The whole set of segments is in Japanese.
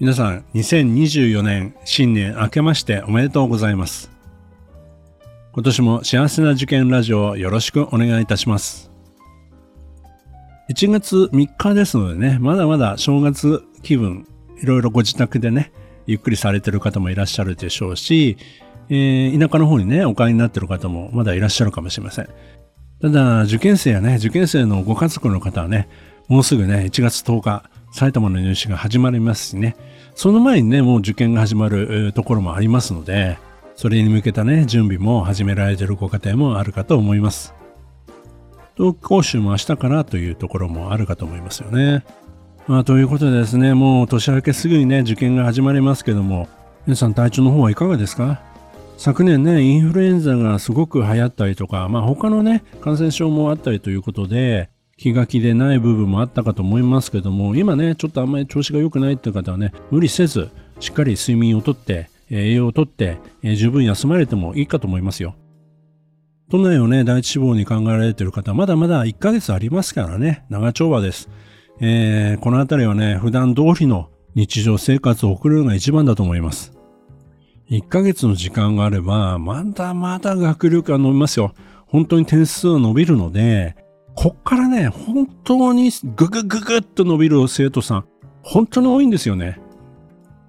皆さん、2024年新年明けましておめでとうございます。今年も幸せな受験ラジオをよろしくお願いいたします。1月3日ですのでね、まだまだ正月気分、いろいろご自宅でね、ゆっくりされてる方もいらっしゃるでしょうし、えー、田舎の方にね、お帰りになってる方もまだいらっしゃるかもしれません。ただ、受験生やね、受験生のご家族の方はね、もうすぐね、1月10日、埼玉の入試が始まりますしね、その前にね、もう受験が始まるところもありますので、それに向けたね、準備も始められてるご家庭もあるかと思います。冬季講習も明日からというところもあるかと思いますよね。まあ、ということでですね、もう年明けすぐにね、受験が始まりますけども、皆さん体調の方はいかがですか？昨年ね、インフルエンザがすごく流行ったりとか、まあ他のね、感染症もあったりということで、気が気でない部分もあったかと思いますけども、今ね、ちょっとあんまり調子が良くないっていう方はね、無理せず、しっかり睡眠をとって、栄養をとって、えー、十分休まれてもいいかと思いますよ。都内をね、第一志望に考えられている方はまだまだ1ヶ月ありますからね、長丁場です。えー、このあたりはね、普段通りの日常生活を送るのが一番だと思います。1ヶ月の時間があれば、まだまだ学力が伸びますよ。本当に点数は伸びるので、こっからね、本当にググググっと伸びる生徒さん、本当に多いんですよね。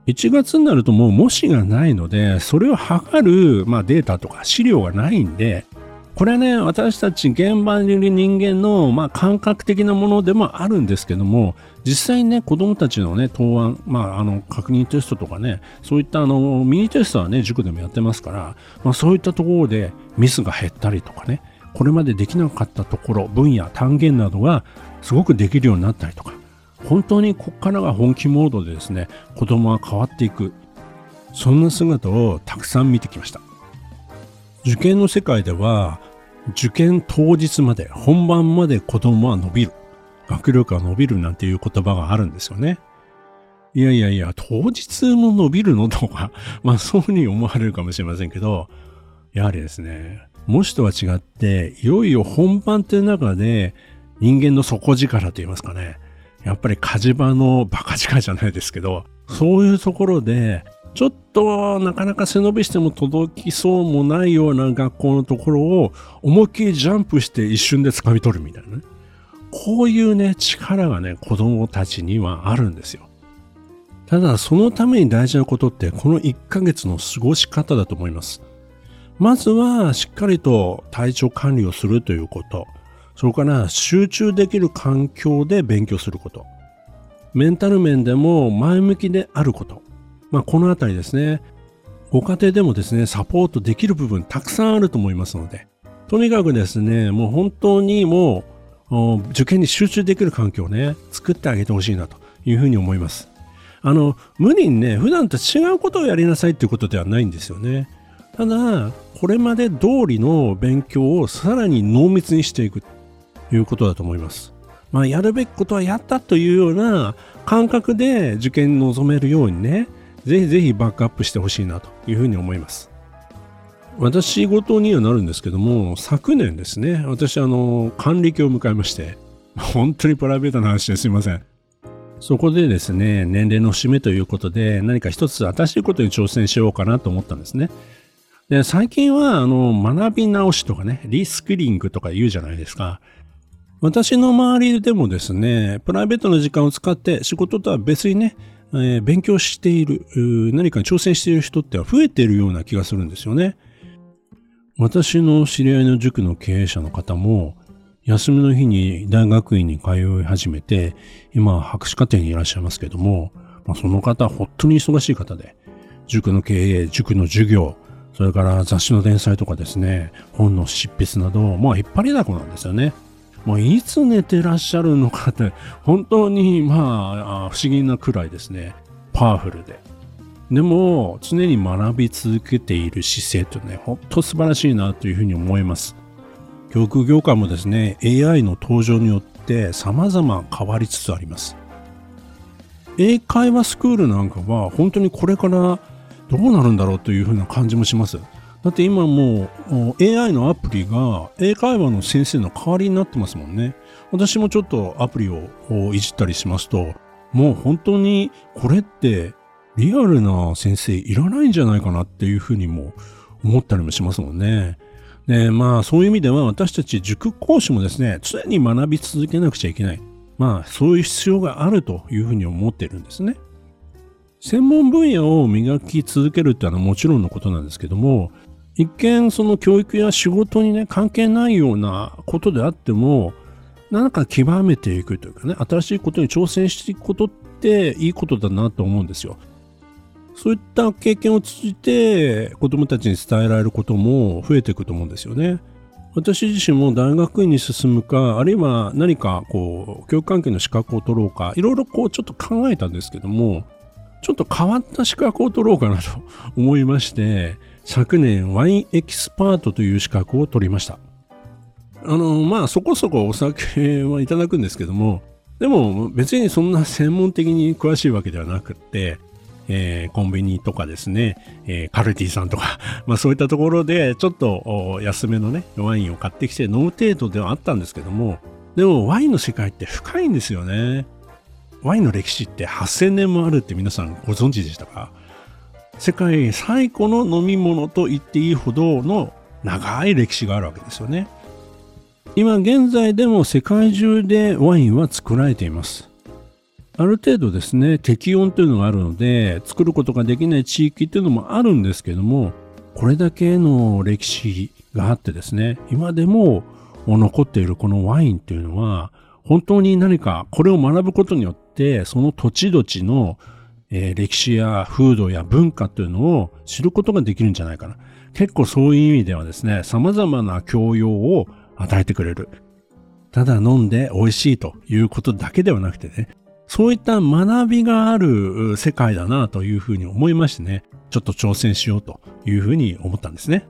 1月になるともう模試がないので、それを測る、まあ、データとか資料がないんで、これはね、私たち現場にいる人間の、まあ、感覚的なものでもあるんですけども、実際にね、子供たちのね、答案、まあ、あの、確認テストとかね、そういったあの、ミニテストはね、塾でもやってますから、まあ、そういったところでミスが減ったりとかね、これまでできなかったところ分野単元などがすごくできるようになったりとか本当にここからが本気モードでですね子供は変わっていくそんな姿をたくさん見てきました。受験の世界では受験当日まで本番まで子供は伸びる学力が伸びるなんていう言葉があるんですよね。いやいやいや当日も伸びるのとか まあそういうふうに思われるかもしれませんけどやはりですね模試とは違って、いよいよ本番という中で人間の底力と言いますかね。やっぱり火事場のバカ力じゃないですけど、そういうところで、ちょっとなかなか背伸びしても届きそうもないような学校のところを思いっきりジャンプして一瞬で掴み取るみたいなね。こういうね、力がね、子供たちにはあるんですよ。ただ、そのために大事なことって、この1ヶ月の過ごし方だと思います。まずはしっかりと体調管理をするということ。それから集中できる環境で勉強すること。メンタル面でも前向きであること。まあ、このあたりですね。ご家庭でもですね、サポートできる部分たくさんあると思いますので、とにかくですね、もう本当にもう受験に集中できる環境をね、作ってあげてほしいなというふうに思います。あの、無理にね、普段と違うことをやりなさいっていうことではないんですよね。ただ、これまで通りの勉強をさらに濃密にしていくということだと思います。まあ、やるべきことはやったというような感覚で受験に臨めるようにね、ぜひぜひバックアップしてほしいなというふうに思います。私事にはなるんですけども、昨年ですね、私あの、還暦を迎えまして、本当にプライベートな話ですいません。そこでですね、年齢の節目ということで、何か一つ新しいことに挑戦しようかなと思ったんですね。で、最近は、あの、学び直しとかね、リスキリングとか言うじゃないですか。私の周りでもですね、プライベートの時間を使って仕事とは別にね、えー、勉強している、何かに挑戦している人っては増えているような気がするんですよね。私の知り合いの塾の経営者の方も、休みの日に大学院に通い始めて、今、博士課程にいらっしゃいますけども、まあ、その方、本当に忙しい方で、塾の経営、塾の授業、それから雑誌の連載とかですね、本の執筆など、まあ引っ張りだこなんですよね。まあ、いつ寝てらっしゃるのかって、本当にまあ不思議なくらいですね、パワフルで。でも常に学び続けている姿勢とね、ほんと素晴らしいなというふうに思います。教育業界もですね、AI の登場によって様々変わりつつあります。英会話スクールなんかは本当にこれからどうなるんだろうというふうな感じもします。だって今もう AI のアプリが英会話の先生の代わりになってますもんね。私もちょっとアプリをいじったりしますと、もう本当にこれってリアルな先生いらないんじゃないかなっていうふうにも思ったりもしますもんね。で、まあそういう意味では私たち塾講師もですね、常に学び続けなくちゃいけない。まあそういう必要があるというふうに思っているんですね。専門分野を磨き続けるっていうのはもちろんのことなんですけども、一見その教育や仕事にね、関係ないようなことであっても、何か極めていくというかね、新しいことに挑戦していくことっていいことだなと思うんですよ。そういった経験を通じて子供たちに伝えられることも増えていくと思うんですよね。私自身も大学院に進むか、あるいは何かこう、教育関係の資格を取ろうか、いろいろこうちょっと考えたんですけども、ちょっと変わった資格を取ろうかなと思いまして、昨年ワインエキスパートという資格を取りました。あの、まあそこそこお酒はいただくんですけども、でも別にそんな専門的に詳しいわけではなくって、えー、コンビニとかですね、えー、カルティさんとか、まあそういったところでちょっと安めのね、ワインを買ってきて飲む程度ではあったんですけども、でもワインの世界って深いんですよね。ワインの歴史って8000年もあるって皆さんご存知でしたか？世界最古の飲み物と言っていいほどの長い歴史があるわけですよね。今現在でも世界中でワインは作られています。ある程度ですね、適温というのがあるので、作ることができない地域っていうのもあるんですけども、これだけの歴史があってですね、今でも残っているこのワインっていうのは、本当に何かこれを学ぶことによって、その土地土地の、えー、歴史や風土や文化というのを知ることができるんじゃないかな。結構そういう意味ではですね、様々な教養を与えてくれる。ただ飲んで美味しいということだけではなくてね、そういった学びがある世界だなというふうに思いましてね、ちょっと挑戦しようというふうに思ったんですね。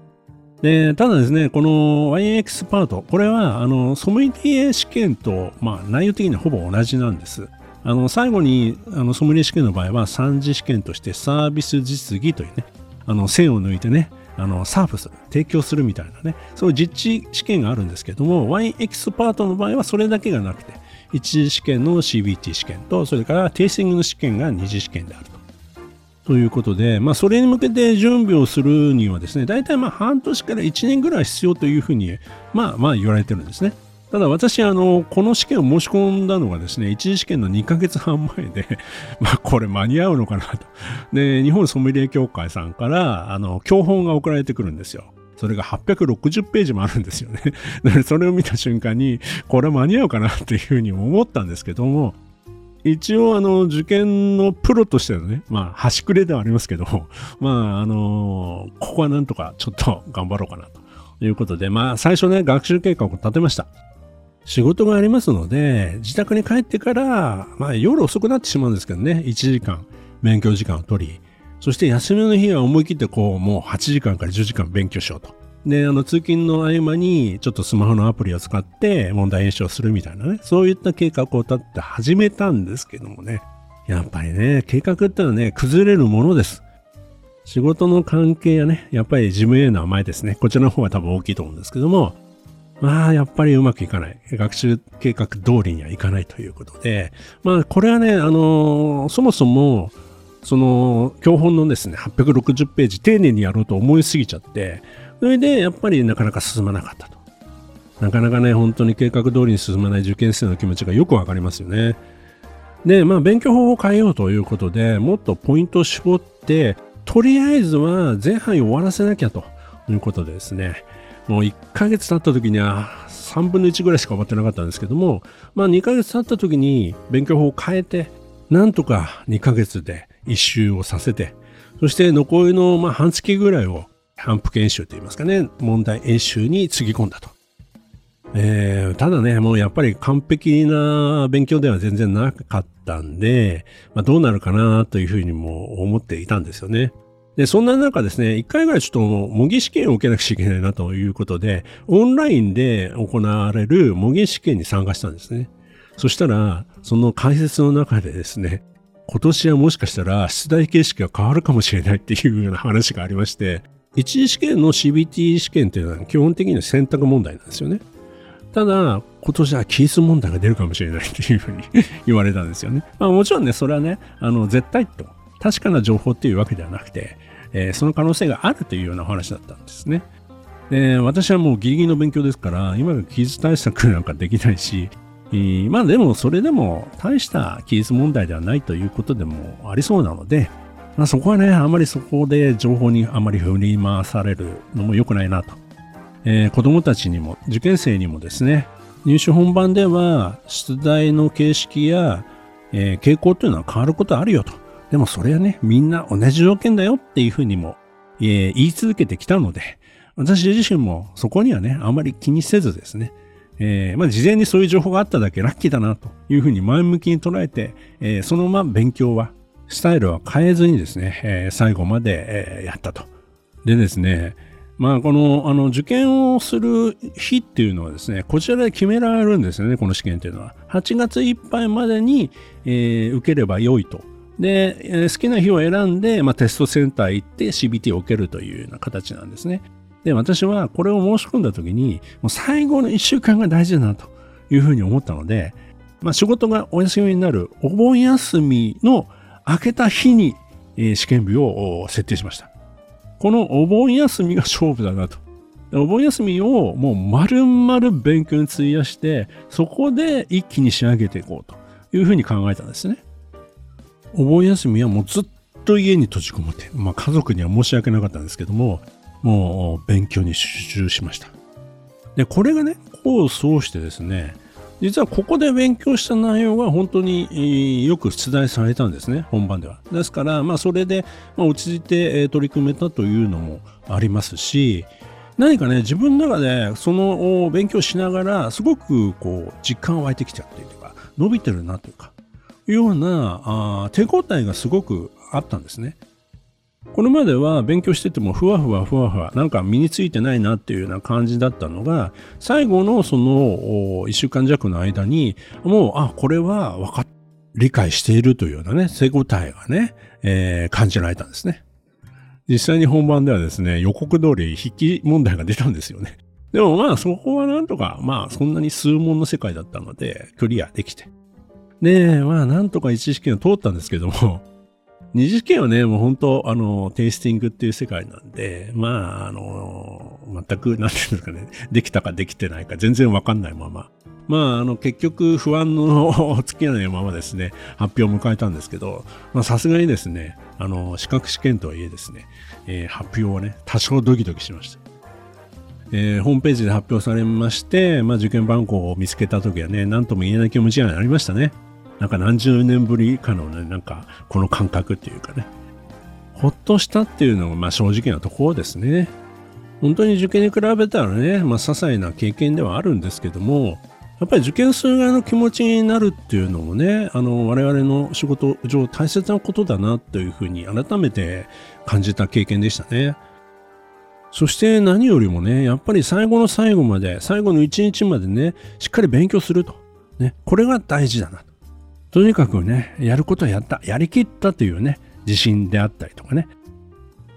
で、ただですね、このワインエキスパート、これは、あの、ソムリエ試験と、まあ、内容的にはほぼ同じなんです。あの、最後に、あの、ソムリエ試験の場合は、3次試験としてサービス実技というね、あの、線を抜いてね、あの、サーフする、提供するみたいなね、そういう実地試験があるんですけども、ワインエキスパートの場合はそれだけがなくて、一次試験の CBT 試験と、それからテイスティングの試験が二次試験であると。ということで、まあ、それに向けて準備をするにはですね、大体まあ半年から1年ぐらい必要というふうに、まあまあ言われてるんですね。ただ私、あの、この試験を申し込んだのがですね、一次試験の2ヶ月半前で、まあこれ間に合うのかなと。で、日本ソムリエ協会さんから、あの、教本が送られてくるんですよ。それが860ページもあるんですよね。それを見た瞬間に、これ間に合うかなっていうふうに思ったんですけども、一応、あの、受験のプロとしてのね、まあ、端くれではありますけど、まあ、あのここはなんとかちょっと頑張ろうかなということで、まあ、最初ね、学習計画を立てました。仕事がありますので、自宅に帰ってから、まあ、夜遅くなってしまうんですけどね、1時間、勉強時間を取り、そして休みの日は思い切ってこう、もう8時間から10時間勉強しようと。で、あの、通勤の合間に、ちょっとスマホのアプリを使って問題演習をするみたいなね、そういった計画を立って始めたんですけどもね、やっぱりね、計画ってのはね、崩れるものです。仕事の関係やね、やっぱり事務への甘えですね。こちらの方が多分大きいと思うんですけども、まあ、やっぱりうまくいかない。学習計画通りにはいかないということで、まあ、これはね、あのー、そもそも、その教本のですね、860ページ丁寧にやろうと思いすぎちゃって、それでやっぱりなかなか進まなかったと。なかなかね、本当に計画通りに進まない受験生の気持ちがよくわかりますよね。で、まあ勉強法を変えようということで、もっとポイントを絞って、とりあえずは前半終わらせなきゃということでですね、もう1ヶ月経った時には3分の1ぐらいしか終わってなかったんですけども、まあ2ヶ月経った時に勉強法を変えて、なんとか2ヶ月で一周をさせて、そして残りのま半月ぐらいを反復演習といいますかね、問題演習につぎ込んだと。えー、ただね、もうやっぱり完璧な勉強では全然なかったんで、まあ、どうなるかなというふうにも思っていたんですよね。で、そんな中ですね、一回ぐらいちょっと模擬試験を受けなくちゃいけないなということで、オンラインで行われる模擬試験に参加したんですね。そしたら、その解説の中でですね、今年はもしかしたら出題形式が変わるかもしれないっていうような話がありまして、一次試験の CBT 試験っていうのは基本的には選択問題なんですよね。ただ、今年はキース問題が出るかもしれないっていうふうに言われたんですよね。まあもちろんね、それはね、あの、絶対と、確かな情報っていうわけではなくて、えー、その可能性があるというようなお話だったんですね。で、私はもうギリギリの勉強ですから、今が記述対策なんかできないし、えー、まあでもそれでも大した記述問題ではないということでもありそうなので、まあ、そこはね、あまりそこで情報にあまり振り回されるのも良くないなとえー、子供たちにも受験生にもですね入試本番では出題の形式や、えー、傾向というのは変わることあるよとでもそれはねみんな同じ条件だよっていうふうにも、えー、言い続けてきたので私自身もそこにはねあまり気にせずですねえー、まあ、事前にそういう情報があっただけラッキーだなというふうに前向きに捉えて、えー、そのまま勉強は、スタイルは変えずにですね、えー、最後まで、えやったと。でですね、まあ、この、あの、受験をする日っていうのはですね、こちらで決められるんですよね、この試験っていうのは。8月いっぱいまでに、えー、受ければ良いと。で、好きな日を選んで、まあ、テストセンター行って CBT を受けるというような形なんですね。で、私はこれを申し込んだ時に、もう最後の1週間が大事だなというふうに思ったので、まあ、仕事がお休みになるお盆休みの明けた日に、え、試験日を設定しました。このお盆休みが勝負だなと。お盆休みをもう丸々勉強に費やして、そこで一気に仕上げていこうというふうに考えたんですね。お盆休みはもうずっと家に閉じこもって、まあ家族には申し訳なかったんですけども、もう勉強に集中しました。で、これがね、こうそうしてですね、実はここで勉強した内容が本当によく出題されたんですね、本番では。ですから、まあ、それで、落ち着いて取り組めたというのもありますし、何かね、自分の中でその勉強しながら、すごくこう、実感湧いてきちゃってというか、伸びてるなというか、ようなあ手応えがすごくあったんですね。これまでは勉強しててもふわふわふわふわなんか身についてないなっていうような感じだったのが最後のその1週間弱の間にもうあこれは分かっ理解しているというようなね手応えがね、えー、感じられたんですね。実際に本番ではですね予告通り筆記問題が出たんですよね。でもまあそこはなんとかまあそんなに数問の世界だったのでクリアできて。で、まあなんとか一次試験を通ったんですけども 二次試験はね、もう本当、あの、テイスティングっていう世界なんで、まあ、あの、全く、なんていうんですかね、できたかできてないか全然わかんないまま。まあ、あの、結局、不安の 尽きないのままですね、発表を迎えたんですけど、まあ、さすがにですね、あの、資格試験とはいえですね、えー、発表はね、多少ドキドキしました。えー、ホームページで発表されまして、まあ、受験番号を見つけた時はね、何とも言えない気持ちになりましたね。なんか何十年ぶりかのね、なんかこの感覚っていうかね、ほっとしたっていうのがまあ正直なところですね。本当に受験に比べたらね、まあ些細な経験ではあるんですけども、やっぱり受験する側の気持ちになるっていうのもね、あの、我々の仕事上大切なことだなというふうに改めて感じた経験でしたね。そして何よりもね、やっぱり最後の最後まで、最後の一日までね、しっかり勉強すると。ね、これが大事だな。とにかくね、やることはやった、やりきったというね、自信であったりとかね。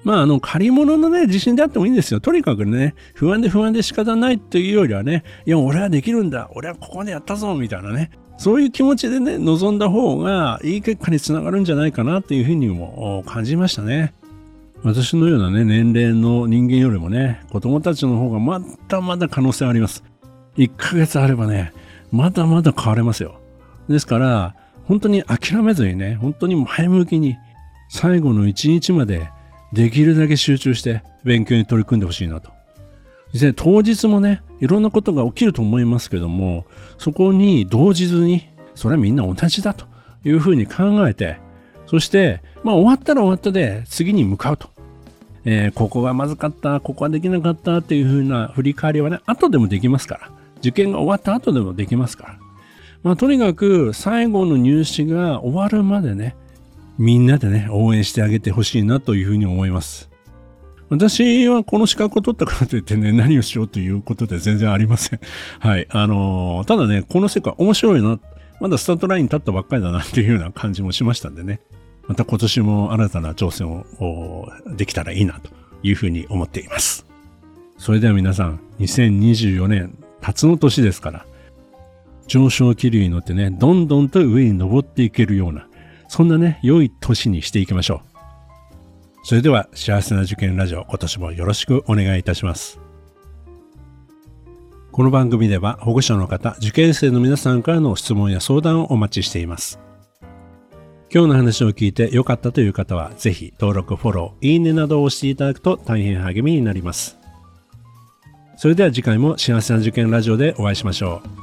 まあ、あの、借り物のね、自信であってもいいんですよ。とにかくね、不安で不安で仕方ないというよりはね、いや、俺はできるんだ、俺はここでやったぞ、みたいなね。そういう気持ちでね、臨んだ方がいい結果につながるんじゃないかなというふうにも感じましたね。私のようなね、年齢の人間よりもね、子供たちの方がまだまだ可能性あります。1ヶ月あればね、まだまだ変われますよ。ですから、本当に諦めずにね、本当に前向きに最後の一日までできるだけ集中して勉強に取り組んでほしいなと。実際当日もね、いろんなことが起きると思いますけども、そこに動じずに、それはみんな同じだというふうに考えて、そして、まあ終わったら終わったで次に向かうと。えー、ここがまずかった、ここはできなかったっていうふうな振り返りはね、後でもできますから。受験が終わった後でもできますから。まあ、とにかく最後の入試が終わるまでね、みんなでね、応援してあげてほしいなというふうに思います。私はこの資格を取ったからといってね、何をしようということで全然ありません。はい。あのー、ただね、この世界面白いな。まだスタートラインに立ったばっかりだなっていうような感じもしましたんでね。また今年も新たな挑戦をできたらいいなというふうに思っています。それでは皆さん、2024年、辰の年ですから、上昇気流に乗ってね、どんどんと上に登っていけるような、そんなね、良い年にしていきましょう。それでは、幸せな受験ラジオ、今年もよろしくお願いいたします。この番組では保護者の方、受験生の皆さんからの質問や相談をお待ちしています。今日の話を聞いて良かったという方は、ぜひ登録、フォロー、いいねなどを押していただくと大変励みになります。それでは次回も幸せな受験ラジオでお会いしましょう。